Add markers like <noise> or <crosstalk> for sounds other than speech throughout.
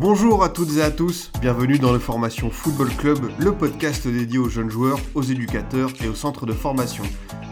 Bonjour à toutes et à tous, bienvenue dans le Formation Football Club, le podcast dédié aux jeunes joueurs, aux éducateurs et aux centres de formation.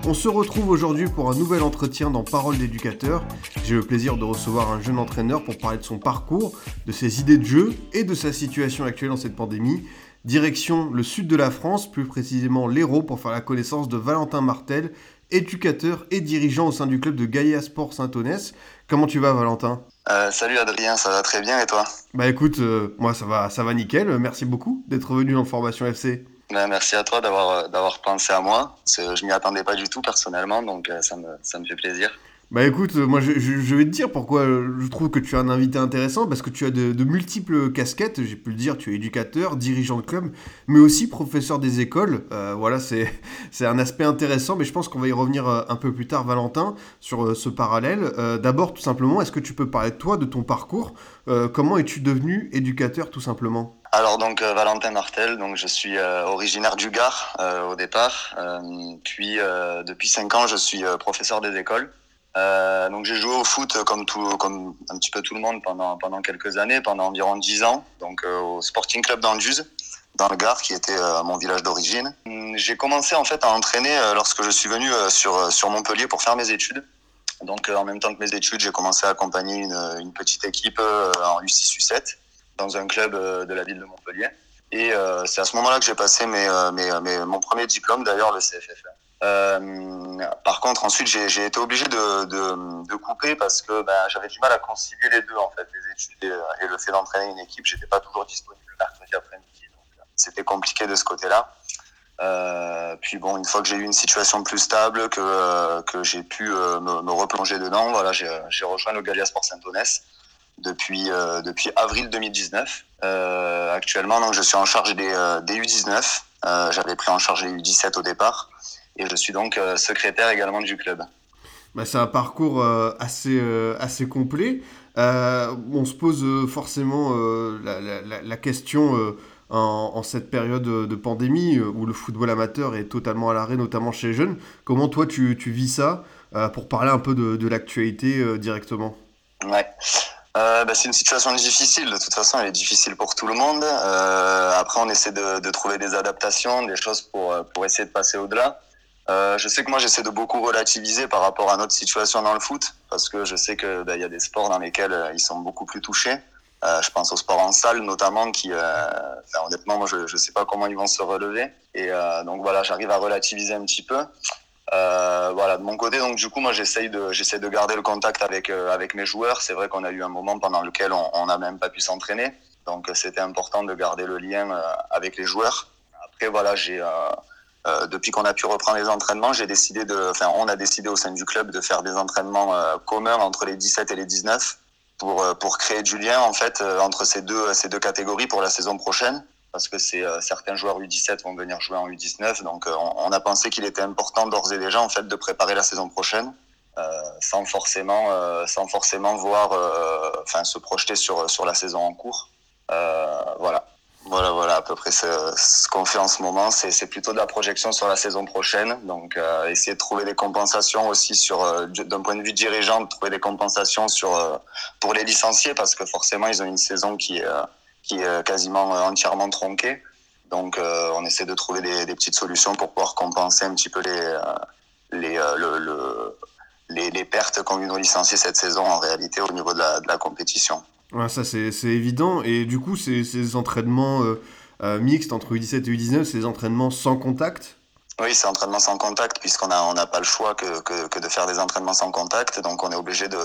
On se retrouve aujourd'hui pour un nouvel entretien dans Parole d'éducateur. J'ai le plaisir de recevoir un jeune entraîneur pour parler de son parcours, de ses idées de jeu et de sa situation actuelle dans cette pandémie. Direction le sud de la France, plus précisément l'Hérault, pour faire la connaissance de Valentin Martel, éducateur et dirigeant au sein du club de Gaïa Sport Saint-Onès. Comment tu vas Valentin? Euh, salut Adrien, ça va très bien et toi? Bah écoute, euh, moi ça va, ça va nickel. Merci beaucoup d'être venu dans Formation FC. Ben, Merci à toi d'avoir euh, d'avoir pensé à moi. Je m'y attendais pas du tout personnellement, donc ça me, ça me fait plaisir. Bah écoute, euh, moi je, vais te dire pourquoi euh, je trouve que tu es un invité intéressant, parce que tu as de, multiples casquettes, j'ai pu le dire, tu es éducateur, dirigeant de club, mais aussi professeur des écoles. Euh, voilà, c'est <laughs> un aspect intéressant, mais je pense qu'on va y revenir un peu plus tard, Valentin, sur ce parallèle. D'abord, tout simplement, est-ce que tu peux parler de toi, de ton parcours? Comment es-tu devenu éducateur, tout simplement? Alors donc Valentin Martel, donc je suis originaire du Gard au départ, puis depuis cinq ans je suis professeur des écoles. Euh, donc j'ai joué au foot comme un petit peu tout le monde pendant quelques années, pendant environ dix ans, donc euh, au Sporting Club d'Anduze, dans le Gard, qui était euh, mon village d'origine. Hum, J'ai commencé en fait à entraîner lorsque je suis venu sur Montpellier pour faire mes études. Donc en même temps que mes études, j'ai commencé à accompagner une, petite équipe en U6 U7 dans un club de la ville de Montpellier. Et c'est à ce moment-là que j'ai passé mon premier diplôme, d'ailleurs, le CFFR. Euh, par contre, ensuite, j'ai été obligé de, couper parce que ben, j'avais du mal à concilier les deux, en fait, les études et, et le fait d'entraîner une équipe. J'étais pas toujours disponible le mercredi après-midi, euh, c'était compliqué de ce côté-là. Euh, puis bon, une fois que j'ai eu une situation plus stable, que, euh, j'ai pu euh, me, replonger dedans, voilà, j'ai rejoint le Galia Sport Saint-Onès depuis, euh, avril 2019. Euh, actuellement, donc, je suis en charge des, euh, des U19. Euh, J'avais pris en charge les U17 au départ. Et je suis donc euh, secrétaire également du club. Bah, c'est un parcours euh, assez, euh, assez complet. On se pose forcément la, la- la- la question en, en cette période de pandémie où le football amateur est totalement à l'arrêt, notamment chez les jeunes. Comment toi tu, tu vis ça pour parler un peu de, de l'actualité directement? Ouais. Euh, bah, c'est une situation difficile. De toute façon, elle est difficile pour tout le monde. Euh, après, on essaie de, de trouver des adaptations, des choses pour, pour essayer de passer au-delà. Euh, je sais que moi, j'essaie de beaucoup relativiser par rapport à notre situation dans le foot, parce que je sais que bah, il y a des sports dans lesquels euh, ils sont beaucoup plus touchés. Euh, je pense au sport en salle notamment, qui, enfin, honnêtement, moi, je ne sais pas comment ils vont se relever. Et donc voilà, j'arrive à relativiser un petit peu. Voilà, de mon côté, donc du coup, moi, j'essaye de, j'essaie de garder le contact avec avec mes joueurs. C'est vrai qu'on a eu un moment pendant lequel on n'a même pas pu s'entraîner, donc c'était important de garder le lien avec les joueurs. Après, voilà, j'ai euh, depuis qu'on a pu reprendre les entraînements, j'ai décidé de, enfin, on a décidé au sein du club de faire des entraînements euh, communs entre les 17 et les 19 pour euh, pour créer du lien en fait entre ces deux ces deux catégories pour la saison prochaine. Parce que c'est certains joueurs U17 vont venir jouer en U19 donc on, a pensé qu'il était important d'ores et déjà en fait de préparer la saison prochaine sans forcément sans forcément voir enfin se projeter sur sur la saison en cours. Voilà voilà voilà à peu près ce, qu'on fait en ce moment. C'est plutôt de la projection sur la saison prochaine. Donc euh, essayer de trouver des compensations aussi sur euh, du- d'un point de vue dirigeant de trouver des compensations sur euh, pour les licenciés parce que forcément ils ont une saison qui qui est quasiment entièrement tronquée. Donc on essaie de trouver des, petites solutions pour pouvoir compenser un petit peu les les le, le- les, les pertes qu'ont eu nos licenciés cette saison en réalité au niveau de la, de la compétition. Ouais, Ça c'est évident. Et du coup, ces, ces entraînements euh, euh, mixtes entre U17 et U19, c'est des entraînements sans contact? Oui, c'est entraînement sans contact, puisqu'on n'a on pas le choix que, que, que de faire des entraînements sans contact. Donc, on est obligé de,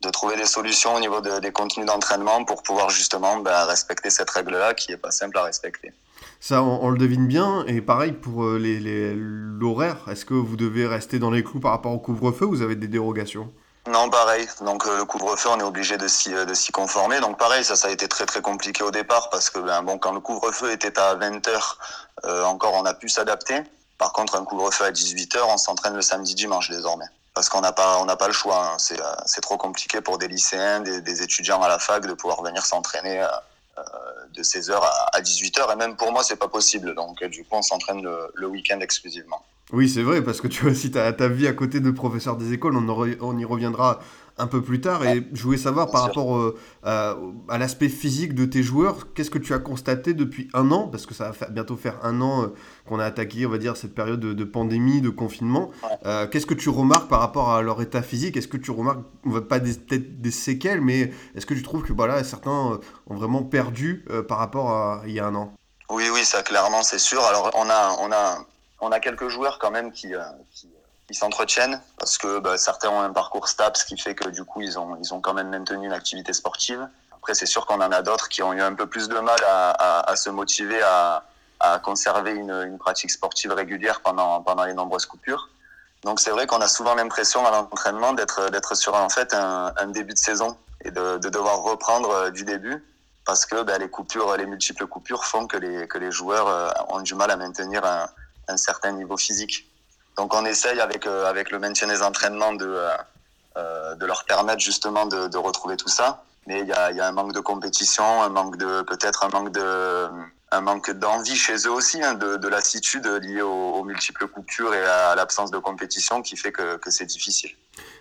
de trouver des solutions au niveau de- des contenus d'entraînement pour pouvoir justement bah, respecter cette règle-là qui est pas simple à respecter. Ça, on, le devine bien. Et pareil pour euh, les- les- l'horaire. Est-ce que vous devez rester dans les clous par rapport au couvre-feu ou vous avez des dérogations? Non, pareil. Donc euh, le couvre-feu, on est obligé de s'y euh, de s'y conformer. Donc pareil, ça, ça a été très très compliqué au départ parce que ben bon, quand le couvre-feu était à 20 heures, euh, encore on a pu s'adapter. Par contre, un couvre-feu à 18h, on s'entraîne le samedi dimanche désormais. Parce qu'on n'a pas, pas le choix. Hein. C'est, trop compliqué pour des lycéens, des, étudiants à la fac de pouvoir venir s'entraîner de 16h à 18h. Et même pour moi, c'est pas possible. Donc, du coup, on s'entraîne le, le week-end exclusivement. Oui, c'est vrai, parce que tu vois, si tu as ta vie à côté de professeur des écoles, on, on y reviendra un peu plus tard. Et je voulais savoir par rapport euh, à, à l'aspect physique de tes joueurs, qu'est-ce que tu as constaté depuis un an? Parce que ça va bientôt faire un an euh, qu'on a attaqué, on va dire, cette période de, pandémie, de confinement. Euh, qu'est-ce que tu remarques par rapport à leur état physique? Est-ce que tu remarques, pas peut-être des séquelles, mais est-ce que tu trouves que voilà, certains ont vraiment perdu par rapport à il y a un an? Oui, oui, ça clairement, c'est sûr. Alors, on a, on a, on a quelques joueurs quand même qui, qui ils s'entretiennent parce que bah, certains ont un parcours stable, ce qui fait que du coup ils ont ils ont quand même maintenu une activité sportive. Après c'est sûr qu'on en a d'autres qui ont eu un peu plus de mal à, à, à se motiver à, à conserver une, une, pratique sportive régulière pendant pendant les nombreuses coupures. Donc c'est vrai qu'on a souvent l'impression à l'entraînement d'être d'être sur en fait un, un, début de saison et de, de devoir reprendre euh, du début parce que bah, les coupures, les multiples coupures font que les que les joueurs euh, ont du mal à maintenir un, un certain niveau physique. Donc on essaye avec euh, avec le maintien des entraînements de euh, euh, de leur permettre justement de, retrouver tout ça. Mais il y a, un manque de compétition, un manque de peut-être un manque de un manque d'envie chez eux aussi, hein, de, de lassitude liée aux, multiples coupures et à l'absence de compétition qui fait que, que c'est difficile.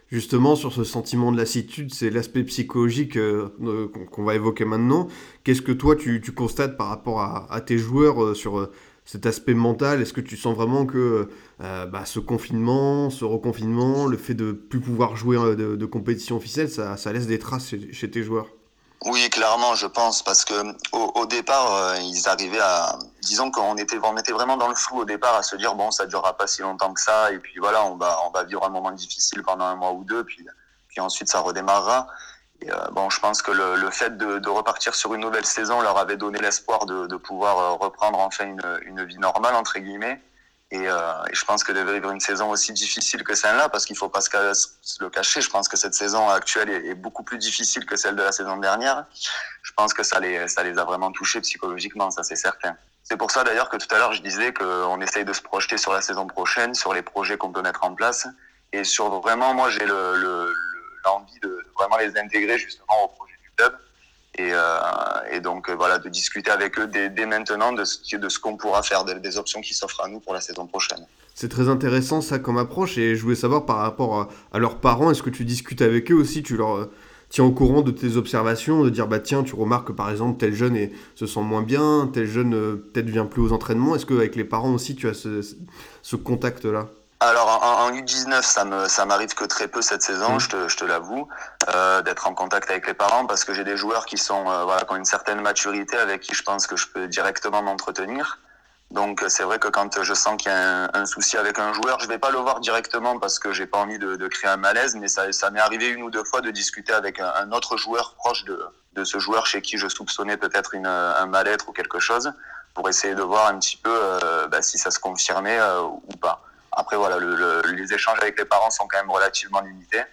Justement, sur ce sentiment de lassitude, c'est l'aspect psychologique qu'on va évoquer maintenant. Qu'est-ce que toi, tu, constates par rapport à, tes joueurs sur cet aspect mental Est-ce que tu sens vraiment que euh, bah, ce confinement, ce reconfinement, le fait de plus pouvoir jouer euh, de, compétition officielle, ça, laisse des traces chez, tes joueurs? Oui, clairement, je pense, parce que au, au départ, euh, ils arrivaient à, disons qu'on était, on était vraiment dans le flou au départ, à se dire bon, ça durera pas si longtemps que ça, et puis voilà, on va, on va vivre un moment difficile pendant un mois ou deux, puis, puis ensuite ça redémarrera. Et, euh, bon, je pense que le, le fait de, de, repartir sur une nouvelle saison leur avait donné l'espoir de, de, pouvoir euh, reprendre enfin une, une, vie normale entre guillemets. Et, euh, et, je pense que de vivre une saison aussi difficile que celle-là, parce qu'il faut pas se le cacher, je pense que cette saison actuelle est, est, beaucoup plus difficile que celle de la saison dernière. Je pense que ça les, ça les a vraiment touchés psychologiquement, ça c'est certain. C'est pour ça d'ailleurs que tout à l'heure je disais qu'on essaye de se projeter sur la saison prochaine, sur les projets qu'on peut mettre en place, et sur vraiment, moi j'ai le, le envie de vraiment les intégrer justement au projet du club. Et, euh, donc voilà, de discuter avec eux dès, maintenant de ce, qu'on pourra faire, des, options qui s'offrent à nous pour la saison prochaine. C'est très intéressant ça comme approche et je voulais savoir par rapport à, leurs parents, est-ce que tu discutes avec eux aussi, tu leur tiens au courant de tes observations, de dire bah tiens tu remarques que par exemple tel jeune se sent moins bien, tel jeune euh, peut-être vient plus aux entraînements, est-ce qu'avec les parents aussi tu as ce contact là alors en, en, U19, ça me ça m'arrive que très peu cette saison, mmh. je te, je te l'avoue, euh, d'être en contact avec les parents parce que j'ai des joueurs qui sont euh, voilà qui ont une certaine maturité avec qui je pense que je peux directement m'entretenir. Donc c'est vrai que quand je sens qu'il y a un, un, souci avec un joueur, je vais pas le voir directement parce que j'ai pas envie de, de, créer un malaise, mais ça, ça m'est arrivé une ou deux fois de discuter avec un, un, autre joueur proche de, de ce joueur chez qui je soupçonnais peut-être un mal-être ou quelque chose, pour essayer de voir un petit peu euh, bah, si ça se confirmait euh, ou pas. Après, voilà, le, le, les échanges avec les parents sont quand même relativement limités,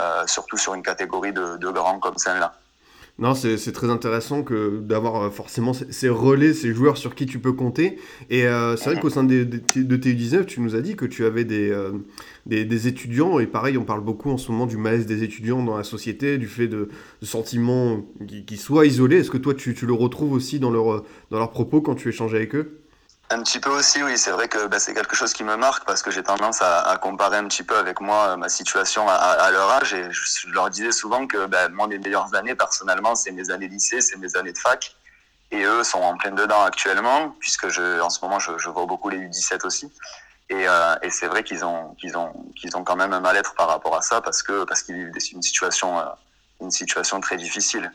euh, surtout sur une catégorie de, grands comme celle-là. Non, c'est très intéressant que d'avoir euh, forcément ces relais, ces joueurs sur qui tu peux compter. Et euh, c'est vrai qu'au sein de, de, de, TU19, tu nous as dit que tu avais des, des, étudiants, et pareil, on parle beaucoup en ce moment du malaise des étudiants dans la société, du fait de, sentiments qui, qui, soient isolés. Est-ce que toi, tu, tu, le retrouves aussi dans, leur, dans leurs propos quand tu échanges avec eux? Un petit peu aussi, oui. C'est vrai que bah, c'est quelque chose qui me marque parce que j'ai tendance à, comparer un petit peu avec moi ma situation à, leur âge et je, leur disais souvent que bah, moi mes meilleures années personnellement c'est mes années lycée, c'est mes années de fac et eux sont en pleine dedans actuellement puisque en ce moment je, vois beaucoup les U17 aussi et, euh, et c'est vrai qu'ils ont qu'ils ont qu'ils ont quand même un mal-être par rapport à ça parce que parce qu'ils vivent une situation euh, une situation très difficile.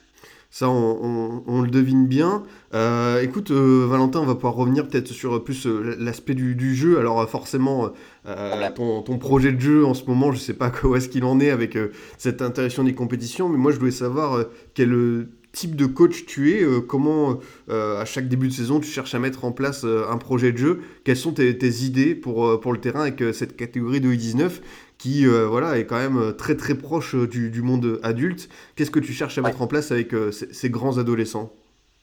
Ça, on, on, on, le devine bien. Euh, écoute, euh, Valentin, on va pouvoir revenir peut-être sur plus euh, l'aspect du, du, jeu. Alors, forcément, euh, ton, ton, projet de jeu en ce moment, je sais pas <laughs> où est-ce qu'il en est avec cette interaction des compétitions, mais moi, je voulais savoir quel type de coach tu es, comment à chaque début de saison, tu cherches à mettre en place un projet de jeu. Quelles sont tes, tes idées pour, pour le terrain avec cette catégorie de U19 qui euh, voilà, est quand même euh, très très proche euh, du, du monde adulte? Qu'est-ce que tu cherches à mettre en place avec ces, ces, grands adolescents?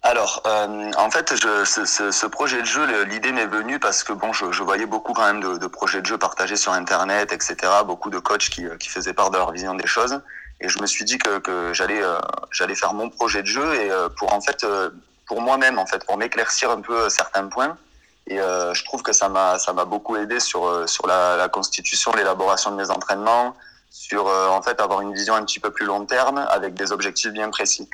Alors, euh, en fait, je, ce, ce, ce, projet de jeu, l'idée m'est venue parce que bon, je, je, voyais beaucoup quand même de, de, projets de jeu partagés sur Internet, etc. Beaucoup de coachs qui, qui, faisaient part de leur vision des choses, et je me suis dit que, que j'allais euh, j'allais faire mon projet de jeu et euh, pour en fait euh, pour moi-même en fait pour m'éclaircir un peu certains points. Et euh, je trouve que ça m'a ça m'a beaucoup aidé sur sur la, la constitution, l'élaboration de mes entraînements, sur en fait avoir une vision un petit peu plus long terme avec des objectifs bien précis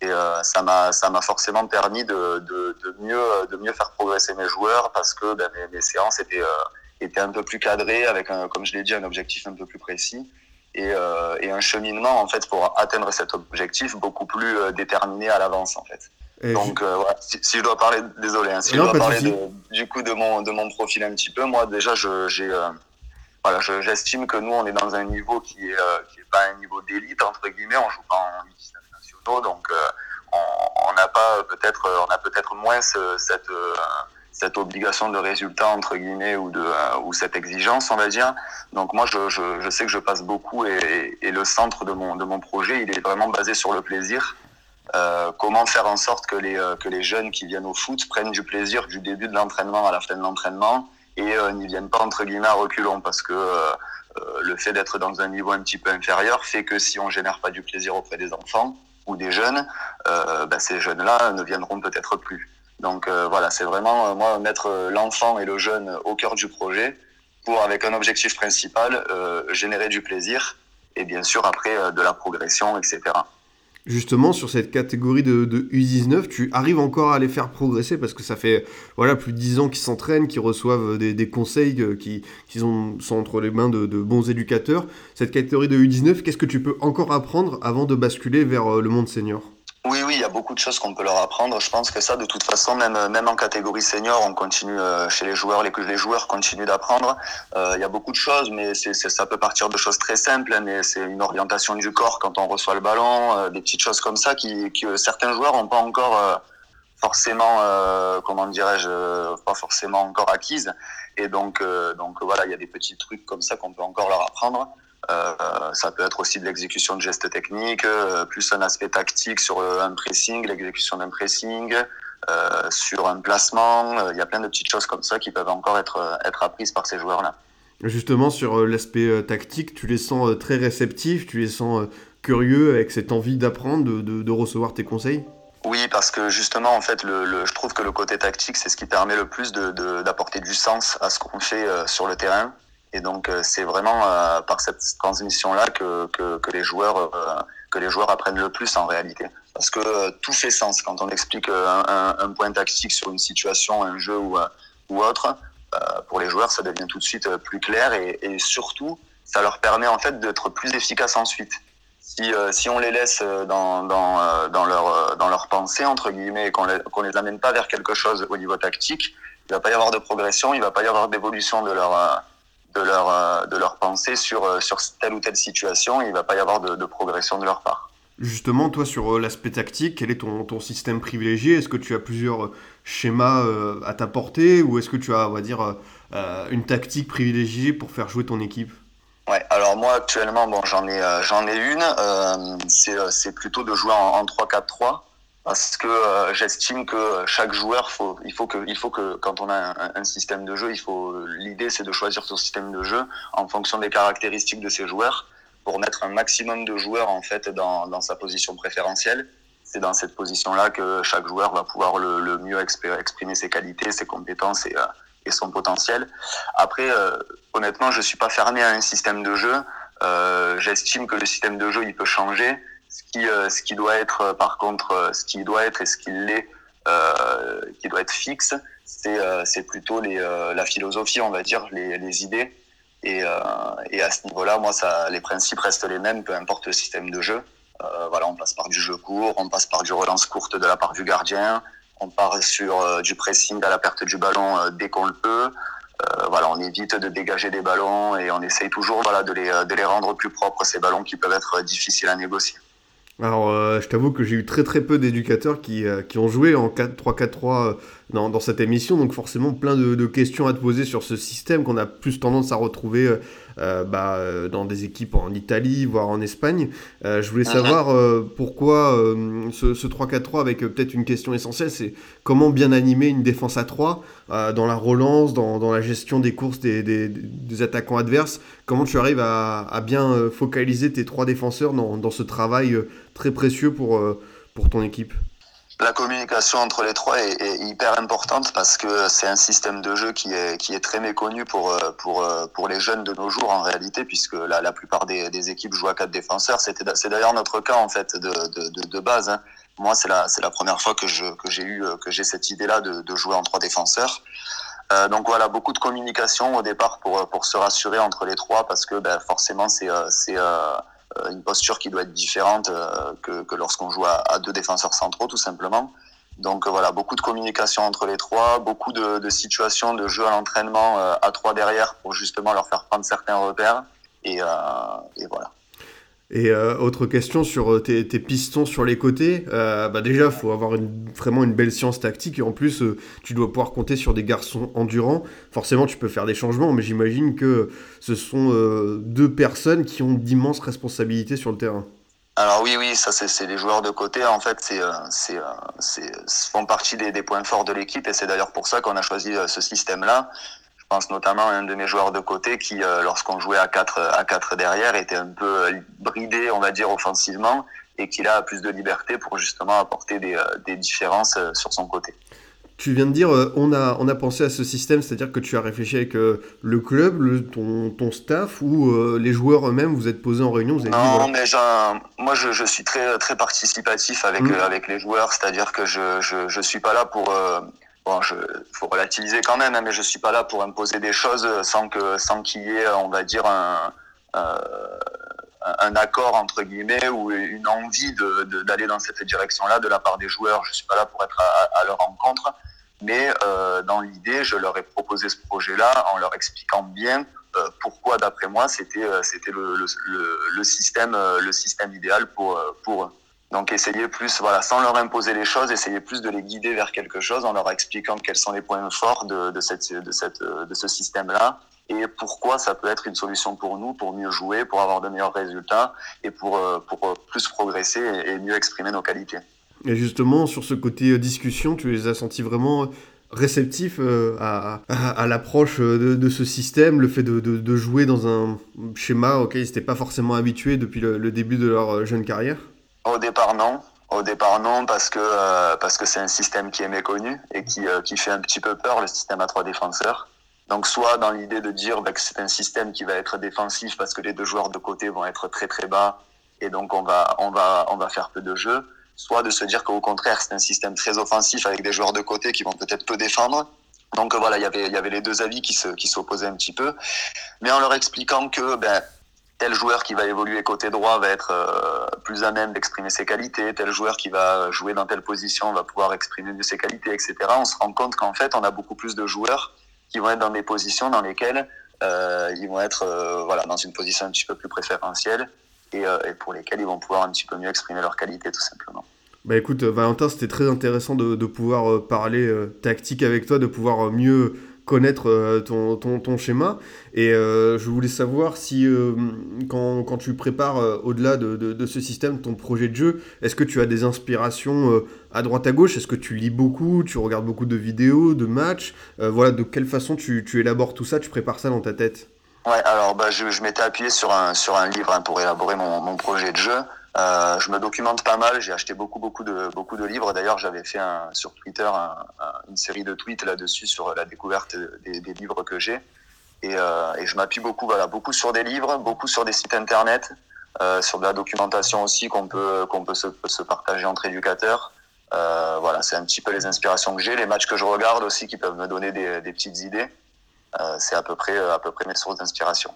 et euh, ça m'a ça m'a forcément permis de, de, de, mieux de mieux faire progresser mes joueurs parce que ben, mes, séances étaient euh, étaient un peu plus cadrées avec un, comme je l'ai dit un objectif un peu plus précis et, euh, et un cheminement en fait pour atteindre cet objectif beaucoup plus euh, déterminé à l'avance en fait. Et Donc euh, si, si, je dois parler désolé hein, si non, je dois parler de, du coup de mon de mon profil un petit peu moi déjà je j'ai voilà, j'estime que nous on est dans un niveau qui est qui est pas un niveau d'élite entre guillemets on joue pas en donc euh, on n'a pas peut-être on a peut-être moins ce, cette cette obligation de résultat entre guillemets ou de euh, ou cette exigence on va dire donc moi je, je, je sais que je passe beaucoup et, et, le centre de mon de mon projet il est vraiment basé sur le plaisir euh, comment faire en sorte que les que les jeunes qui viennent au foot prennent du plaisir du début de l'entraînement à la fin de l'entraînement et euh, n'y viennent pas entre guillemets à reculons parce que euh, le fait d'être dans un niveau un petit peu inférieur fait que si on génère pas du plaisir auprès des enfants ou des jeunes, euh, bah, ces jeunes-là ne viendront peut-être plus. Donc euh, voilà, c'est vraiment euh, moi mettre l'enfant et le jeune au cœur du projet pour, avec un objectif principal, générer du plaisir et bien sûr après de la progression, etc justement sur cette catégorie de, de, U19, tu arrives encore à les faire progresser parce que ça fait voilà plus de 10 ans qu'ils s'entraînent, qu'ils reçoivent des, des conseils, qu'ils qui ont, sont entre les mains de, de, bons éducateurs. Cette catégorie de U19, qu'est-ce que tu peux encore apprendre avant de basculer vers euh, le monde senior? Oui, oui, il y a beaucoup de choses qu'on peut leur apprendre. Je pense que ça, de toute façon, même même en catégorie senior, on continue euh, chez les joueurs, les, joueurs continuent d'apprendre. Euh, il y a beaucoup de choses, mais ça peut partir de choses très simples, mais c'est une orientation du corps quand on reçoit le ballon, euh, des petites choses comme ça qui, qui certains joueurs n'ont pas encore forcément, euh, comment dirais-je, pas forcément encore acquises. Et donc, donc voilà, il y a des petits trucs comme ça qu'on peut encore leur apprendre. Euh, ça peut être aussi de l'exécution de gestes techniques, euh, plus un aspect tactique sur un pressing, l'exécution d'un pressing, euh, sur un placement. Il y a plein de petites choses comme ça qui peuvent encore être, être apprises par ces joueurs-là. Justement, sur l'aspect tactique, tu les sens très réceptifs, tu les sens curieux avec cette envie d'apprendre, de, de, de, recevoir tes conseils? Oui, parce que justement, en fait, le, le, je trouve que le côté tactique, c'est ce qui permet le plus d'apporter du sens à ce qu'on fait sur le terrain. Et donc euh, c'est vraiment euh, par cette transmission là que, que, que les joueurs euh, que les joueurs apprennent le plus en réalité. Parce que tout fait sens quand on explique un, un, point tactique sur une situation, un jeu ou, ou autre. pour les joueurs, ça devient tout de suite plus clair et, et surtout, ça leur permet en fait d'être plus efficaces ensuite. Si, si on les laisse dans, dans, dans, leur, dans leur pensée, entre guillemets, et qu'on les, les amène pas vers quelque chose au niveau tactique, il va pas y avoir de progression, il va pas y avoir d'évolution de leur de leur, euh, de leur pensée sur, euh, sur telle ou telle situation, il ne va pas y avoir de, de, progression de leur part. Justement, toi, sur euh, l'aspect tactique, quel est ton, ton système privilégié? Est-ce que tu as plusieurs schémas à t'apporter? Ou est-ce que tu as, on va dire, une tactique privilégiée pour faire jouer ton équipe? Ouais, alors moi actuellement, bon, j'en ai, j'en ai une. C'est plutôt de jouer en, en 3-4-3 parce que euh, j'estime que chaque joueur, faut, il faut que, il faut que quand on a un, un système de jeu, il faut, l'idée c'est de choisir son système de jeu en fonction des caractéristiques de ses joueurs pour mettre un maximum de joueurs en fait dans, dans sa position préférentielle. C'est dans cette position-là que chaque joueur va pouvoir le, le mieux exprimer ses qualités, ses compétences et, euh, et son potentiel. Après, euh, honnêtement, je suis pas fermé à un système de jeu. Euh, j'estime que le système de jeu il peut changer ce qui, euh, ce qui doit être, euh, par contre, euh, ce qui doit être et ce qui l'est, euh, qui doit être fixe, c'est euh, plutôt les, euh, la philosophie, on va dire, les, les idées. Et, et à ce niveau-là, moi, ça, les principes restent les mêmes, peu importe le système de jeu. voilà, on passe par du jeu court, on passe par du relance courte de la part du gardien, on part sur du pressing à la perte du ballon dès qu'on le peut. Euh, voilà, on évite de dégager des ballons et on essaye toujours voilà, de, les, de les rendre plus propres, ces ballons qui peuvent être difficiles à négocier. Alors, euh, je t'avoue que j'ai eu très très peu d'éducateurs qui, euh, qui ont joué en 3-4-3 euh, dans, dans, cette émission, donc forcément plein de, de, questions à te poser sur ce système qu'on a plus tendance à retrouver bah, dans des équipes en Italie, voire en Espagne. je voulais savoir pourquoi ce, ce 3-4-3 avec peut-être une question essentielle, c'est comment bien animer une défense à 3 dans la relance, dans, dans, la gestion des courses des, des, des attaquants adverses. Comment tu arrives à, à bien focaliser tes trois défenseurs dans, dans ce travail très précieux pour, pour ton équipe? La communication entre les trois est, hyper importante parce que c'est un système de jeu qui est, qui est très méconnu pour, euh, pour, euh, pour les jeunes de nos jours en réalité, puisque la, la plupart des, des équipes jouent à quatre défenseurs. C'était, c'est d'ailleurs notre cas en fait de, de, de, base. Hein. Moi, c'est la, c'est la première fois que, je, que j'ai eu que j'ai cette idée-là de, de jouer en trois défenseurs. Euh, donc voilà, beaucoup de communication au départ pour, pour se rassurer entre les trois parce que ben, forcément c'est, euh, c'est euh, une posture qui doit être différente euh, que, que lorsqu'on joue à, à, deux défenseurs centraux, tout simplement. Donc euh, voilà, beaucoup de communication entre les trois, beaucoup de, de situations de jeu à l'entraînement à trois derrière pour justement leur faire prendre certains repères. Et, et voilà. Et euh, autre question sur euh, tes, pistons sur les côtés. Euh, bah déjà, il faut avoir vraiment une belle science tactique. Et en plus, euh, tu dois pouvoir compter sur des garçons endurants. Forcément, tu peux faire des changements, mais j'imagine que ce sont deux personnes qui ont d'immenses responsabilités sur le terrain. Alors oui, oui, ça c'est les joueurs de côté. En fait, c'est font partie des, des, points forts de l'équipe. Et c'est d'ailleurs pour ça qu'on a choisi ce système-là pense notamment à un de mes joueurs de côté qui, euh, lorsqu'on jouait à 4 à quatre derrière, était un peu euh, bridé, on va dire, offensivement, et qu'il a plus de liberté pour justement apporter des, euh, des différences sur son côté. Tu viens de dire, on, a, on a pensé à ce système, c'est-à-dire que tu as réfléchi avec le club, le, ton, ton staff ou les joueurs eux-mêmes, vous êtes posés en réunion vous avez Non, dit, voilà. mais moi je, je, suis très, très participatif avec, mmh. avec les joueurs, c'est-à-dire que je ne je, je, suis pas là pour bon, je faut relativiser quand même, hein, mais je suis pas là pour imposer des choses sans que sans qu'il y ait, on va dire un euh, un accord entre guillemets ou une envie de d'aller dans cette direction-là de la part des joueurs. Je suis pas là pour être à, leur rencontre, mais euh, dans l'idée, je leur ai proposé ce projet-là en leur expliquant bien euh, pourquoi, d'après moi, c'était euh, c'était le, le, le, le, système euh, le système idéal pour euh, pour eux. Donc essayer plus, voilà, sans leur imposer les choses, essayer plus de les guider vers quelque chose en leur expliquant quels sont les points forts de, ce système-là et pourquoi ça peut être une solution pour nous, pour mieux jouer, pour avoir de meilleurs résultats et pour, euh, pour plus progresser et mieux exprimer nos qualités. Et justement, sur ce côté euh, discussion, tu les as sentis vraiment réceptifs euh, à, l'approche de, ce système, le fait de, jouer dans un schéma auquel ils n'étaient pas forcément habitués depuis le début de leur jeune carrière? Au départ, non. Au départ, non, parce que euh, parce que c'est un système qui est méconnu et qui, euh, qui fait un petit peu peur, le système à trois défenseurs. Donc, soit dans l'idée de dire bah, que c'est un système qui va être défensif parce que les deux joueurs de côté vont être très très bas et donc on va on va on va faire peu de jeu. Soit de se dire qu'au contraire c'est un système très offensif avec des joueurs de côté qui vont peut-être peu défendre. Donc voilà, il y avait il y avait les deux avis qui qui s'opposaient un petit peu, mais en leur expliquant que ben tel joueur qui va évoluer côté droit va être euh, plus à même d'exprimer ses qualités, tel joueur qui va jouer dans telle position va pouvoir exprimer mieux ses qualités, etc. On se rend compte qu'en fait, on a beaucoup plus de joueurs qui vont être dans des positions dans lesquelles euh, ils vont être euh, voilà dans une position un petit peu plus préférentielle et, pour lesquelles ils vont pouvoir un petit peu mieux exprimer leurs qualités tout simplement. Bah écoute Valentin, c'était très intéressant de, de pouvoir parler tactique avec toi, de pouvoir mieux connaître euh, ton, ton, ton, schéma. Et euh, je voulais savoir si, euh, quand, quand, tu prépares au-delà de, de, ce système ton projet de jeu, est-ce que tu as des inspirations à droite à gauche? Est-ce que tu lis beaucoup Tu regardes beaucoup de vidéos, de matchs? Voilà, de quelle façon tu, tu, élabores tout ça Tu prépares ça dans ta tête? Ouais, alors bah, je, je m'étais appuyé sur un, sur un livre hein, pour élaborer mon, mon projet de jeu. Euh, je me documente pas mal, j'ai acheté beaucoup beaucoup de beaucoup de livres. D'ailleurs, j'avais fait un, sur Twitter un, un, une série de tweets là-dessus sur la découverte des, des livres que j'ai. Et, euh, et, je m'appuie beaucoup, voilà, beaucoup sur des livres, beaucoup sur des sites internet, euh, sur de la documentation aussi qu'on peut qu'on peut se, se, partager entre éducateurs. Euh, voilà, c'est un petit peu les inspirations que j'ai, les matchs que je regarde aussi qui peuvent me donner des, des petites idées. Euh, c'est à peu près à peu près mes sources d'inspiration.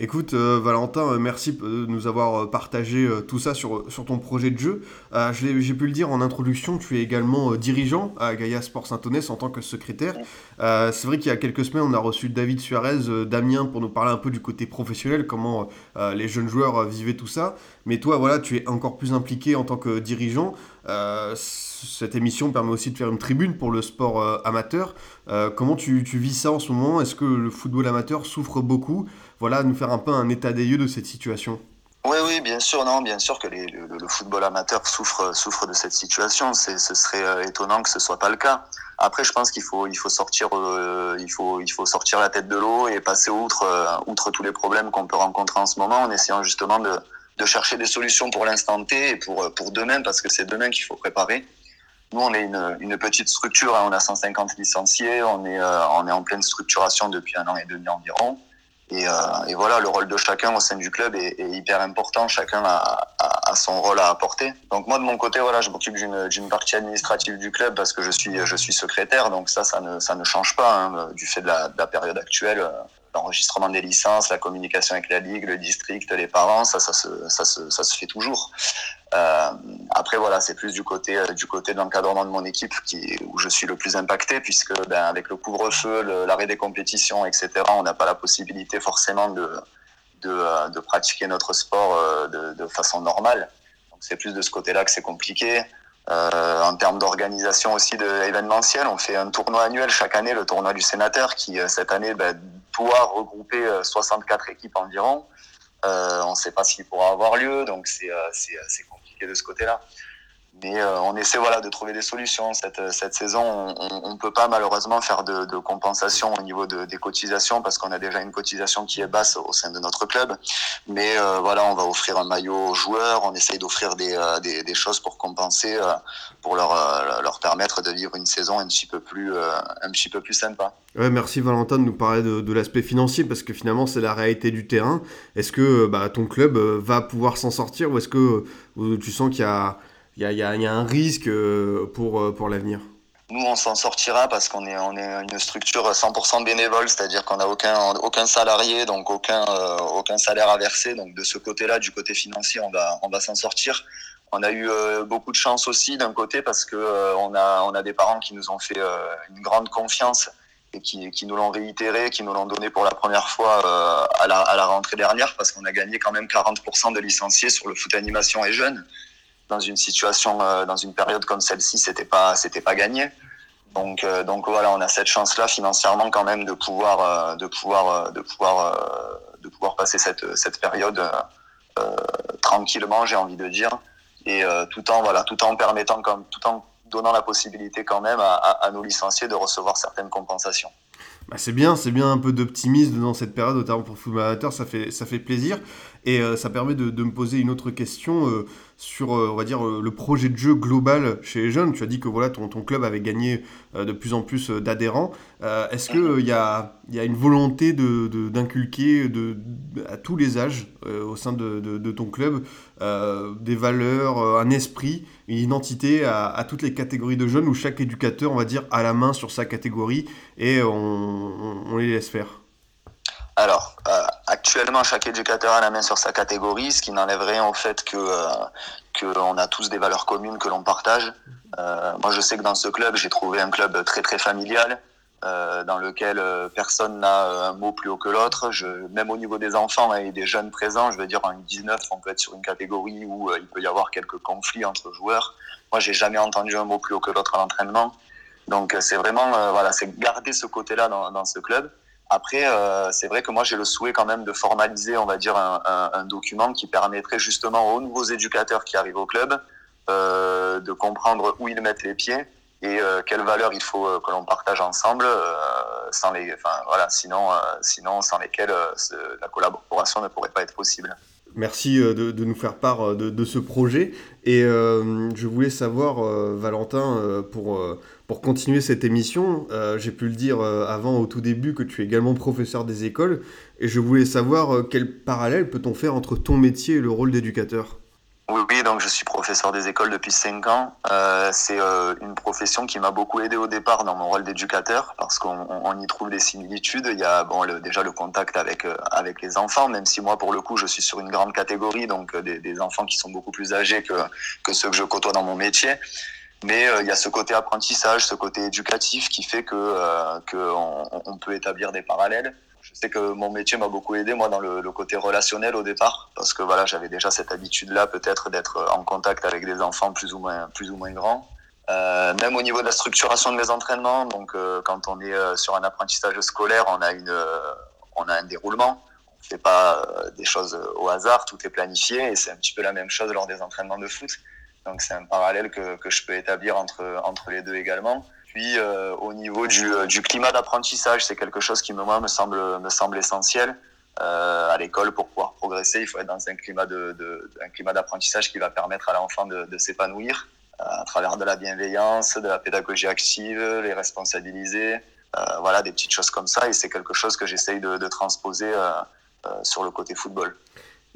Écoute, euh, Valentin, euh, merci de nous avoir euh, partagé euh, tout ça sur, sur ton projet de jeu. Euh, J'ai pu le dire en introduction, tu es également euh, dirigeant à Gaïa Sport Saint-Onès en tant que secrétaire. C'est vrai qu'il y a quelques semaines, on a reçu David Suarez d'Amiens pour nous parler un peu du côté professionnel, comment les jeunes joueurs vivaient tout ça. Mais toi, voilà, tu es encore plus impliqué en tant que dirigeant. Cette émission permet aussi de faire une tribune pour le sport amateur. comment tu, vis ça en ce moment? Est-ce que le football amateur souffre beaucoup? Voilà, nous faire un peu un état des lieux de cette situation. Oui, oui, bien sûr, non, bien sûr que le, football amateur souffre, souffre de cette situation. ce serait étonnant que ce soit pas le cas. Après, je pense qu'il faut, il faut sortir, euh, il faut, il faut sortir la tête de l'eau et passer outre, euh, outre tous les problèmes qu'on peut rencontrer en ce moment, en essayant justement de, de chercher des solutions pour l'instant T et pour, pour demain, parce que c'est demain qu'il faut préparer. Nous, on est une, petite structure, hein, on a 150 licenciés, on est, euh, on est en pleine structuration depuis un an et demi environ. Et, euh, voilà, le rôle de chacun au sein du club est, hyper important. Chacun a, son rôle à apporter. Donc moi, de mon côté, voilà, je m'occupe d'une partie administrative du club parce que je suis, secrétaire. Donc ça, ça ne, change pas hein, du fait de la, de la période actuelle l'enregistrement des licences, la communication avec la ligue, le district, les parents, ça, ça se, ça se, ça se fait toujours. Euh, après, voilà, c'est plus du côté, euh, du côté de l'encadrement de mon équipe qui, où je suis le plus impacté, puisque ben, avec le couvre-feu, l'arrêt des compétitions, etc., on n'a pas la possibilité forcément de, de, euh, pratiquer notre sport de, façon normale. Donc, c'est plus de ce côté-là que c'est compliqué. En termes d'organisation aussi de événementiel, on fait un tournoi annuel chaque année, le tournoi du sénateur, qui cette année ben, doit regrouper 64 équipes environ. Euh, on ne sait pas s'il pourra avoir lieu, donc c'est compliqué de ce côté-là. Mais euh, on essaie voilà de trouver des solutions. Cette, cette saison, on ne peut pas malheureusement faire de, compensation au niveau de, des cotisations parce qu'on a déjà une cotisation qui est basse au sein de notre club. Mais euh, voilà, on va offrir un maillot aux joueurs. On essaye d'offrir des, euh, des, choses pour compenser, euh, pour leur, euh, leur permettre de vivre une saison un petit peu plus, un petit peu plus sympa. Ouais, merci Valentin de nous parler de, de l'aspect financier parce que finalement c'est la réalité du terrain. Est-ce que bah, ton club va pouvoir s'en sortir ou est-ce que tu sens qu'il y a il y a, un risque euh, pour, euh, pour l'avenir Nous, on s'en sortira parce qu'on est, on est une structure 100% bénévole, c'est-à-dire qu'on n'a aucun, aucun salarié, donc aucun, euh, aucun salaire à verser. Donc de ce côté-là, du côté financier, on va, on va s'en sortir. On a eu beaucoup de chance aussi d'un côté parce que euh, on, a, on a des parents qui nous ont fait une grande confiance et qui, qui nous l'ont réitéré, qui nous l'ont donné pour la première fois à, la, à la rentrée dernière parce qu'on a gagné quand même 40% de licenciés sur le foot animation et jeunes dans une situation, euh, dans une période comme celle-ci, c'était pas, c'était pas gagné. Donc, euh, donc voilà, on a cette chance-là financièrement quand même de pouvoir, euh, de pouvoir, de pouvoir, de pouvoir passer cette, cette période tranquillement, j'ai envie de dire, et tout en voilà, tout en permettant comme, tout en donnant la possibilité quand même à, nos licenciés de recevoir certaines compensations. Bah c'est bien, c'est bien un peu d'optimisme dans cette période, notamment pour le football ça fait, ça fait plaisir. Et euh, ça permet de, me poser une autre question euh, sur, euh, on va dire, le projet de jeu global chez les jeunes. Tu as dit que voilà, ton, club avait gagné de plus en plus d'adhérents. Est-ce qu'il il y, a, y a une volonté d'inculquer de, à tous les âges au sein de, ton club des valeurs, un esprit, une identité à, toutes les catégories de jeunes où chaque éducateur, on va dire, a la main sur sa catégorie et on, les laisse faire? Alors, actuellement, chaque éducateur a la main sur sa catégorie, ce qui n'enlève rien au fait que euh, qu'on a tous des valeurs communes que l'on partage. Euh, moi, je sais que dans ce club, j'ai trouvé un club très très familial, euh, dans lequel personne n'a un mot plus haut que l'autre. Même au niveau des enfants et des jeunes présents, je veux dire, en 19, on peut être sur une catégorie où il peut y avoir quelques conflits entre joueurs. Moi, j'ai jamais entendu un mot plus haut que l'autre à l'entraînement. Donc, c'est vraiment, voilà, c'est garder ce côté-là dans ce club. Après, euh, c'est vrai que moi j'ai le souhait quand même de formaliser, on va dire, un, document qui permettrait justement aux nouveaux éducateurs qui arrivent au club euh, de comprendre où ils mettent les pieds et euh, quelles valeurs il faut que l'on partage ensemble, sans les, enfin voilà, sinon, sinon sans lesquelles la collaboration ne pourrait pas être possible. Merci de, nous faire part de ce projet. Et je voulais savoir, Valentin, pour pour continuer cette émission, euh, j'ai pu le dire euh, avant au tout début que tu es également professeur des écoles et je voulais savoir euh, quel parallèle peut-on faire entre ton métier et le rôle d'éducateur? Oui, oui, donc je suis professeur des écoles depuis 5 ans. C'est une profession qui m'a beaucoup aidé au départ dans mon rôle d'éducateur parce qu'on on y trouve des similitudes. Il y a déjà le contact avec, avec les enfants, même si moi, pour le coup, je suis sur une grande catégorie, donc des, des, enfants qui sont beaucoup plus âgés que, que ceux que je côtoie dans mon métier. Mais euh, il y a ce côté apprentissage, ce côté éducatif qui fait que euh, qu'on on peut établir des parallèles. Je sais que mon métier m'a beaucoup aidé moi dans le, côté relationnel au départ parce que voilà j'avais déjà cette habitude là peut-être d'être en contact avec des enfants plus ou moins plus ou moins grands même au niveau de la structuration de mes entraînements, donc quand on est sur un apprentissage scolaire, on a une, on a un déroulement. On ne fait pas des choses au hasard, tout est planifié et c'est un petit peu la même chose lors des entraînements de foot. Donc c'est un parallèle que, que, je peux établir entre, entre les deux également. Puis euh, au niveau du, euh, du climat d'apprentissage, c'est quelque chose qui moi me semble, me semble essentiel. Euh, à l'école, pour pouvoir progresser, il faut être dans un climat de, de un climat d'apprentissage qui va permettre à l'enfant de, de s'épanouir euh, à travers de la bienveillance, de la pédagogie active, les responsabiliser, euh, voilà des petites choses comme ça. Et c'est quelque chose que j'essaye de, de transposer sur le côté football.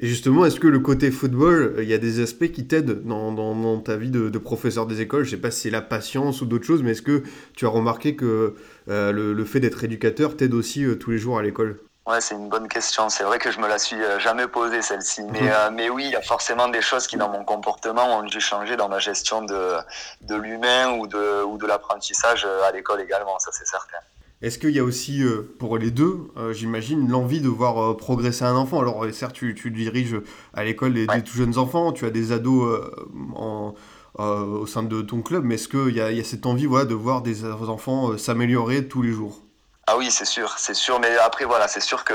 Et justement, est-ce que le côté football, il y a des aspects qui t'aident dans, dans, ta vie de, de, professeur des écoles? Je sais pas si c'est la patience ou d'autres choses, mais est-ce que tu as remarqué que euh, le, le, fait d'être éducateur t'aide aussi euh, tous les jours à l'école? Ouais, c'est une bonne question. C'est vrai que je me la suis euh, jamais posée celle-ci, mais, mhm. mais oui, il y a forcément des choses qui dans mon comportement ont dû changer dans ma gestion de, de l'humain ou de, ou de l'apprentissage à l'école également, ça c'est certain. Est-ce qu'il y a aussi, euh, pour les deux, euh, j'imagine, l'envie de voir euh, progresser un enfant? Alors, certes, tu, tu diriges à l'école des, tout jeunes enfants, tu as des ados en, au sein de ton club, mais est-ce qu'il y, y, a cette envie voilà, de voir des enfants s'améliorer tous les jours? Ah oui, c'est sûr, c'est sûr. Mais après, voilà, c'est sûr que,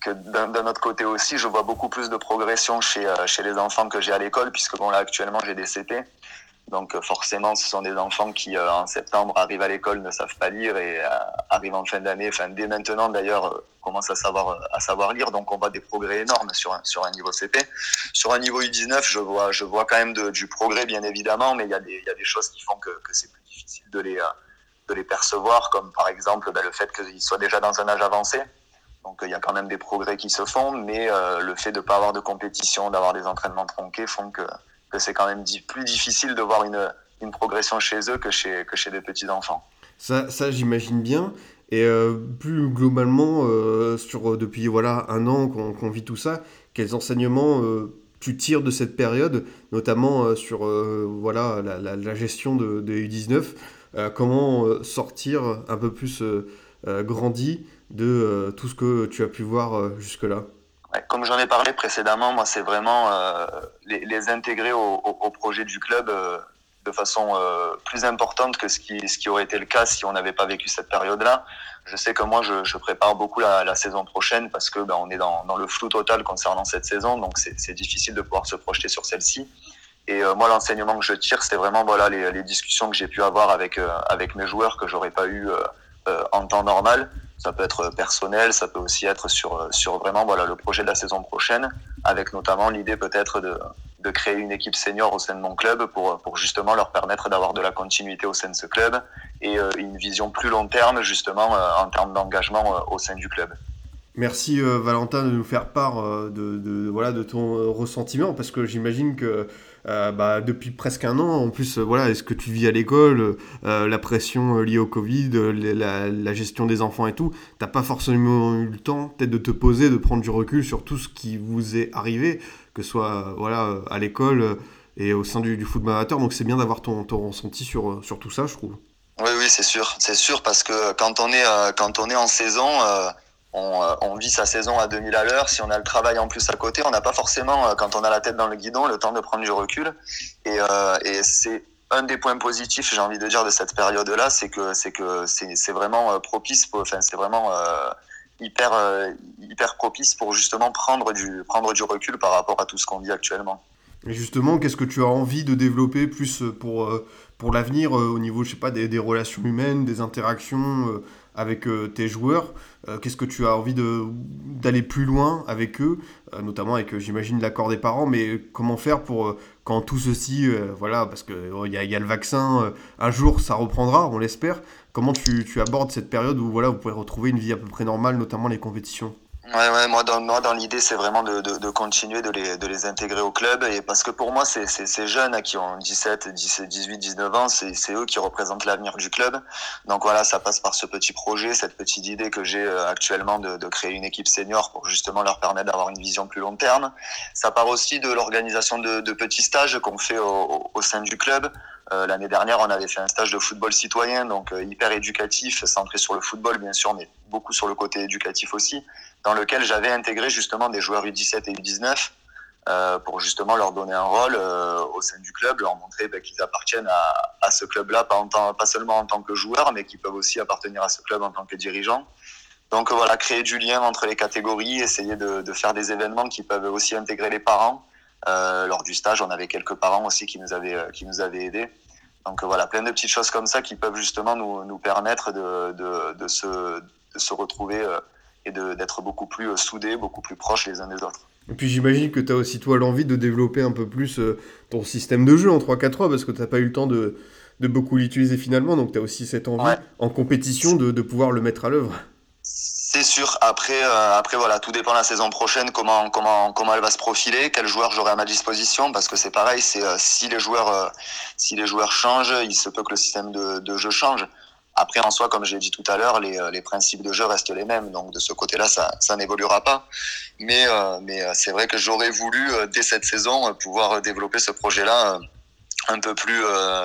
que d'un autre côté aussi, je vois beaucoup plus de progression chez, chez les enfants que j'ai à l'école, puisque bon, là, actuellement, j'ai des CP. Donc euh, forcément, ce sont des enfants qui, euh, en septembre, arrivent à l'école, ne savent pas lire et euh, arrivent en fin d'année, enfin dès maintenant d'ailleurs, commencent à savoir, à savoir lire. Donc on voit des progrès énormes sur un, sur un niveau CP. Sur un niveau U19, je vois, je vois quand même de, du progrès, bien évidemment, mais il y, a des, y a des choses qui font que, que c'est plus difficile de les, de les percevoir, comme par exemple ben, le fait qu'ils soient déjà dans un âge avancé. Donc il y a quand même des progrès qui se font, mais le fait de ne pas avoir de compétition, d'avoir des entraînements tronqués font que c'est quand même plus difficile de voir une, progression chez eux que chez, des petits-enfants. Ça, j'imagine bien. Et euh, plus globalement, euh, sur, depuis voilà, un an qu'on vit tout ça, quels enseignements euh, tu tires de cette période, notamment sur voilà, la, gestion de, de U19 Comment sortir un peu plus grandi de tout ce que tu as pu voir jusque-là? Comme j'en ai parlé précédemment, moi, c'est vraiment euh, les, les, intégrer au, au, au, projet du club euh, de façon euh, plus importante que ce qui, ce qui aurait été le cas si on n'avait pas vécu cette période-là. Je sais que moi, je, je prépare beaucoup la, la, saison prochaine parce que ben, on est dans, dans, le flou total concernant cette saison, donc c'est difficile de pouvoir se projeter sur celle-ci. Et euh, moi, l'enseignement que je tire, c'est vraiment voilà les, les discussions que j'ai pu avoir avec euh, avec mes joueurs que j'aurais pas eu en temps normal ça peut être personnel, ça peut aussi être sur, sur vraiment voilà, le projet de la saison prochaine, avec notamment l'idée peut-être de, de créer une équipe senior au sein de mon club pour, pour justement leur permettre d'avoir de la continuité au sein de ce club et euh, une vision plus long terme justement euh, en termes d'engagement euh, au sein du club. Merci Valentin de nous faire part de, de, voilà, de ton ressentiment parce que j'imagine que euh, bah, depuis presque un an. En plus, euh, voilà, est-ce que tu vis à l'école, euh, la pression liée au Covid, la, la, gestion des enfants et tout, t'as pas forcément eu le temps peut-être de te poser, de prendre du recul sur tout ce qui vous est arrivé, que ce soit voilà, à l'école et au sein du, du football amateur. Donc c'est bien d'avoir ton, ton ressenti sur, sur tout ça, je trouve. Oui, oui, c'est sûr, c'est sûr, parce que quand on est, quand on est en saison, euh, on, vit sa saison à 2000 à l'heure. Si on a le travail en plus à côté, on n'a pas forcément, euh, quand on a la tête dans le guidon, le temps de prendre du recul. Et, euh, et c'est un des points positifs, j'ai envie de dire, de cette période-là, c'est que c'est que c'est vraiment propice, enfin c'est vraiment hyper hyper propice pour justement prendre du prendre du recul par rapport à tout ce qu'on vit actuellement. Et justement, qu'est-ce que tu as envie de développer plus pour pour l'avenir au niveau, je sais pas, des relations humaines, des interactions avec euh, tes joueurs euh, Qu'est-ce que tu as envie d'aller plus loin avec eux, euh, notamment avec, j'imagine, l'accord des parents, mais comment faire pour, quand tout ceci, voilà, parce qu'il il y, a le vaccin, un jour ça reprendra, on l'espère, comment tu, tu, abordes cette période où voilà, vous pouvez retrouver une vie à peu près normale, notamment les compétitions? Ouais, ouais, moi dans, moi, dans l'idée, c'est vraiment de, de, de, continuer de les, de les intégrer au club. Et parce que pour moi, c'est ces jeunes qui ont 17, 17 18, 19 ans, c'est eux qui représentent l'avenir du club. Donc voilà, ça passe par ce petit projet, cette petite idée que j'ai euh, actuellement de, de, créer une équipe senior pour justement leur permettre d'avoir une vision plus long terme. Ça part aussi de l'organisation de, de, petits stages qu'on fait au, au, sein du club. Euh, L'année dernière, on avait fait un stage de football citoyen, donc euh, hyper éducatif, centré sur le football bien sûr, mais beaucoup sur le côté éducatif aussi dans lequel j'avais intégré justement des joueurs U17 et U19 pour justement leur donner un rôle au sein du club, leur montrer ben, qu'ils appartiennent à, ce club-là, pas, seulement en tant que joueurs, mais qu'ils peuvent aussi appartenir à ce club en tant que dirigeants. Donc voilà, créer du lien entre les catégories, essayer de faire des événements qui peuvent aussi intégrer les parents. Euh, lors du stage, on avait quelques parents aussi qui nous avaient, euh, qui nous avaient aidés. Donc euh, voilà, plein de petites choses comme ça qui peuvent justement nous, nous permettre de, de, de, se, de se retrouver et d'être beaucoup plus soudés, beaucoup plus proches les uns des autres. Et puis j'imagine que tu as aussi toi l'envie de développer un peu plus ton système de jeu en 3-4-3 parce que tu n'as pas eu le temps de, de beaucoup l'utiliser finalement, donc tu as aussi cette envie en compétition de, de pouvoir le mettre à l'œuvre. C'est sûr. Après, euh, après voilà, tout dépend la saison prochaine, comment comment comment elle va se profiler, quels joueurs j'aurai à ma disposition, parce que c'est pareil, c'est euh, si les joueurs euh, si les joueurs changent, il se peut que le système de, de jeu change. Après, en soi, comme j'ai dit tout à l'heure, les, les principes de jeu restent les mêmes, donc de ce côté-là, ça ça n'évoluera pas. Mais mais c'est vrai que j'aurais voulu dès cette saison pouvoir développer ce projet-là un peu plus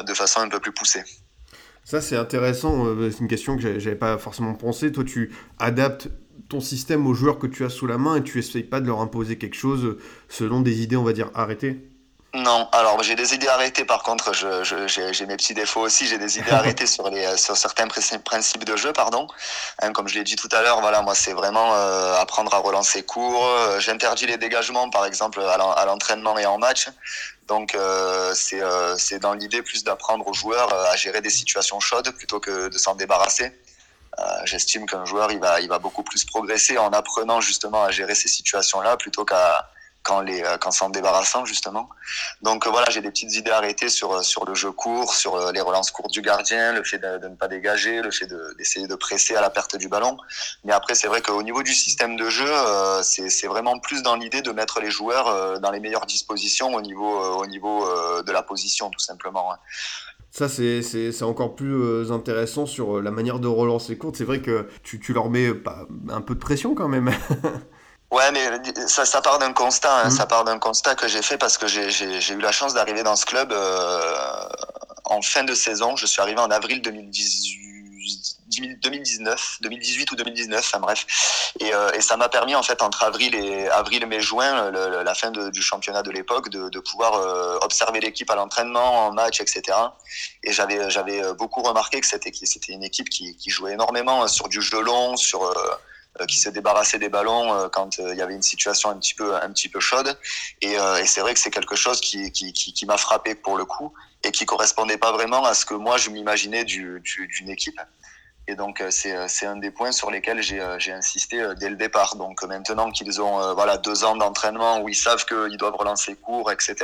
de façon un peu plus poussée. Ça, c'est intéressant. Euh, c'est une question que j'avais pas forcément pensé. Toi, tu adaptes ton système aux joueurs que tu as sous la main et tu essayes pas de leur imposer quelque chose selon des idées, on va dire, arrêtées? Non, alors j'ai des idées arrêtées par contre, j'ai je, mes petits défauts aussi, j'ai des idées arrêtées <laughs> sur, les, sur certains principes de jeu, pardon. Hein, comme je l'ai dit tout à l'heure, voilà, moi c'est vraiment euh, apprendre à relancer court. Euh, j'interdis les dégagements par exemple à l'entraînement et en match. Donc euh, euh, c'est dans l'idée plus d'apprendre aux joueurs à gérer des situations chaudes plutôt que de s'en débarrasser. J'estime qu'un joueur il va, il va beaucoup plus progresser en apprenant justement à gérer ces situations-là plutôt qu'à qu'en les euh, qu'en s'en débarrassant justement. Donc euh, voilà, j'ai des petites idées arrêtées sur euh, sur le jeu court, sur les relances courtes du gardien, le fait de, ne pas dégager, le fait d'essayer de, presser à la perte du ballon. Mais après, c'est vrai qu'au niveau du système de jeu, c'est vraiment plus dans l'idée de mettre les joueurs dans les meilleures dispositions au niveau au niveau de la position tout simplement. Hein. Ça, c'est encore plus intéressant sur la manière de relancer courte. C'est vrai que tu, tu leur mets un peu de pression quand même. <laughs> Ouais, mais ça, ça part d'un constat. Hein, mmh. Ça part d'un constat que j'ai fait parce que j'ai eu la chance d'arriver dans ce club euh, en fin de saison. Je suis arrivé en avril 2018. 2019, 2018 ou 2019, enfin bref. Et, euh, et ça m'a permis en fait entre avril et avril mai juin, le, la fin de, du championnat de l'époque, de, de, pouvoir euh, observer l'équipe à l'entraînement, en match, etc. Et j'avais j'avais beaucoup remarqué que c'était c'était une équipe qui, qui jouait énormément sur du jeu long, sur euh, euh, qui se débarrassait des ballons euh, quand euh, il y avait une situation un petit peu un petit peu chaude. Et, c'est vrai que c'est quelque chose qui, qui, qui, m'a frappé pour le coup et qui correspondait pas vraiment à ce que moi je m'imaginais du, d'une équipe. Et donc c'est, un des points sur lesquels j'ai, insisté dès le départ. Donc maintenant qu'ils ont voilà deux ans d'entraînement où ils savent qu'ils doivent relancer court etc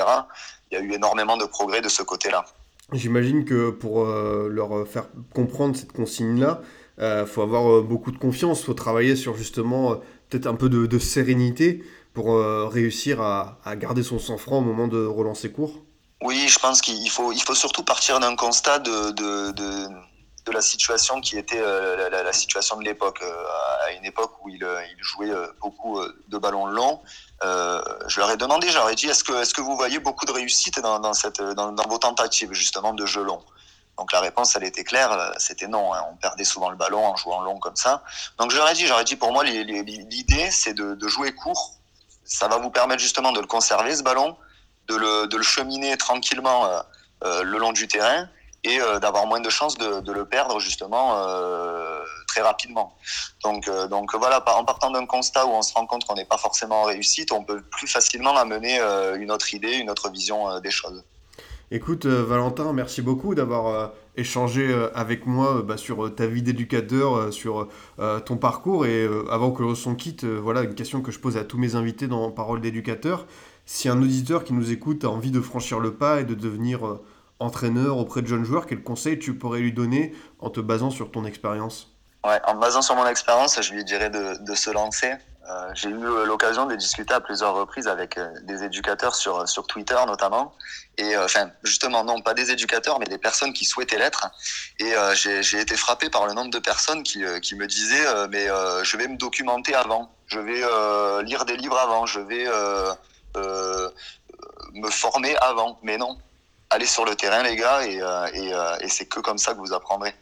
il y a eu énormément de progrès de ce côté là J'imagine que pour leur faire comprendre cette consigne là il euh, faut avoir euh, beaucoup de confiance, faut travailler sur justement euh, peut-être un peu de, sérénité pour réussir à, garder son sang-froid au moment de relancer court. Oui, je pense qu'il faut, surtout partir d'un constat de, la situation qui était la, situation de l'époque. à une époque où il, jouait beaucoup de ballons longs, je leur ai demandé, j'aurais dit, est-ce que, vous voyez beaucoup de réussite dans, dans vos tentatives justement de jeu long? Donc la réponse, elle était claire, euh, c'était non. Hein. On perdait souvent le ballon en jouant long comme ça. Donc j'aurais dit, j'aurais dit pour moi, l'idée, c'est de, de, jouer court. Ça va vous permettre justement de le conserver, ce ballon, de le, de le cheminer tranquillement euh, euh le long du terrain et euh, d'avoir moins de chances de, de, le perdre justement euh, très rapidement. Donc, donc voilà, en partant d'un constat où on se rend compte qu'on n'est pas forcément en réussite, on peut plus facilement amener une autre idée, une autre vision des choses. Écoute, euh, Valentin, merci beaucoup d'avoir euh, échangé euh, avec moi bah, sur ta vie d'éducateur, sur ton parcours. Et avant que l'on quitte, voilà une question que je pose à tous mes invités dans Parole d'éducateur. Si un auditeur qui nous écoute a envie de franchir le pas et de devenir entraîneur auprès de jeunes joueurs, quel conseil tu pourrais lui donner en te basant sur ton expérience? Ouais, en basant sur mon expérience, je lui dirais de se lancer. Euh, j'ai eu l'occasion de discuter à plusieurs reprises avec euh, des éducateurs sur, sur Twitter notamment. Et euh, enfin, justement, non, pas des éducateurs, mais des personnes qui souhaitaient l'être. Et j'ai été frappé par le nombre de personnes qui, qui me disaient mais je vais me documenter avant, je vais lire des livres avant, je vais me former avant. Mais non, allez sur le terrain, les gars, et, et c'est que comme ça que vous apprendrez.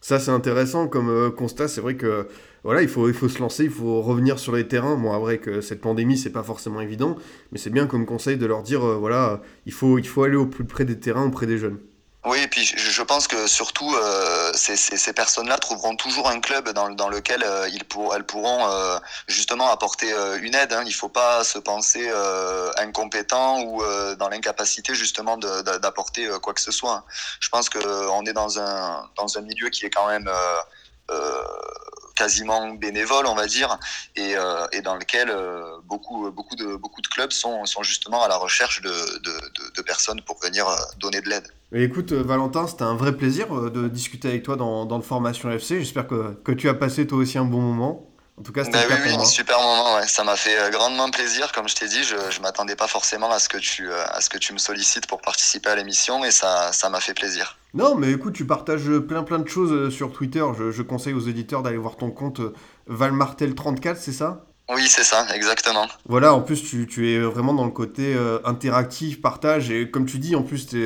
Ça, c'est intéressant comme constat. C'est vrai que voilà, il faut, il faut se lancer, il faut revenir sur les terrains. Bon, vrai que cette pandémie, c'est pas forcément évident, mais c'est bien comme conseil de leur dire, voilà, il faut, il faut aller au plus près des terrains, auprès des jeunes. Oui, et puis je, pense que surtout euh, ces, ces, personnes-là trouveront toujours un club dans, dans lequel euh, ils pour, elles pourront euh, justement apporter une aide. Hein. Il ne faut pas se penser incompétent ou dans l'incapacité justement d'apporter quoi que ce soit. Je pense qu'on est dans un, dans un milieu qui est quand même quasiment bénévole, on va dire, et, et dans lequel beaucoup, beaucoup, de, beaucoup de clubs sont, justement à la recherche de, personnes pour venir donner de l'aide écoute, euh, Valentin, c'était un vrai plaisir euh, de discuter avec toi dans, dans le Formation FC. J'espère que, que, tu as passé toi aussi un bon moment. En tout cas, c'était bah oui, un super moment. Ouais. Ça m'a fait euh, grandement plaisir. Comme je t'ai dit, je ne m'attendais pas forcément à ce, que tu, à ce que tu me sollicites pour participer à l'émission et ça m'a fait plaisir. Non, mais écoute, tu partages plein plein de choses sur Twitter. Je, je conseille aux éditeurs d'aller voir ton compte Valmartel34, c'est ça? Oui, c'est ça, exactement. Voilà, en plus, tu, tu, es vraiment dans le côté euh, interactif, partage, et comme tu dis, en plus, tu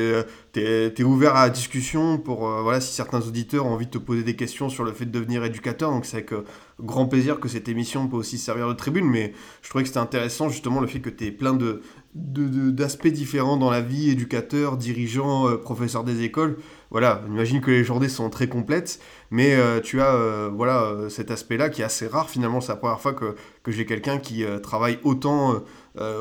es, ouvert à la discussion pour, euh, voilà, si certains auditeurs ont envie de te poser des questions sur le fait de devenir éducateur, donc c'est avec euh, grand plaisir que cette émission peut aussi servir de tribune, mais je trouvais que c'était intéressant, justement, le fait que tu es plein de d'aspects différents dans la vie, éducateur, dirigeant, professeur des écoles. Voilà, imagine que les journées sont très complètes, mais euh, tu as euh, voilà, euh, cet aspect-là qui est assez rare finalement. C'est la première fois que, que j'ai quelqu'un qui travaille autant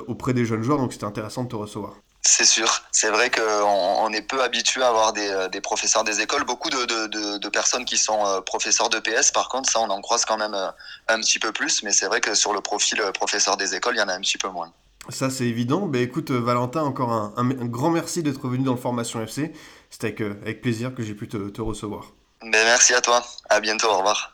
auprès des jeunes joueurs, donc c'était intéressant de te recevoir. C'est sûr. C'est vrai qu'on on est peu habitué à avoir des, des, professeurs des écoles. Beaucoup de, de, de, personnes qui sont professeurs de PS, par contre, ça, on en croise quand même un petit peu plus. Mais c'est vrai que sur le profil professeur des écoles, il y en a un petit peu moins. Ça, c'est évident. Ben, écoute, Valentin, encore un, un, grand merci d'être venu dans le Formation FC. C'était avec, avec, plaisir que j'ai pu te, te recevoir. Ben, merci à toi. À bientôt. Au revoir.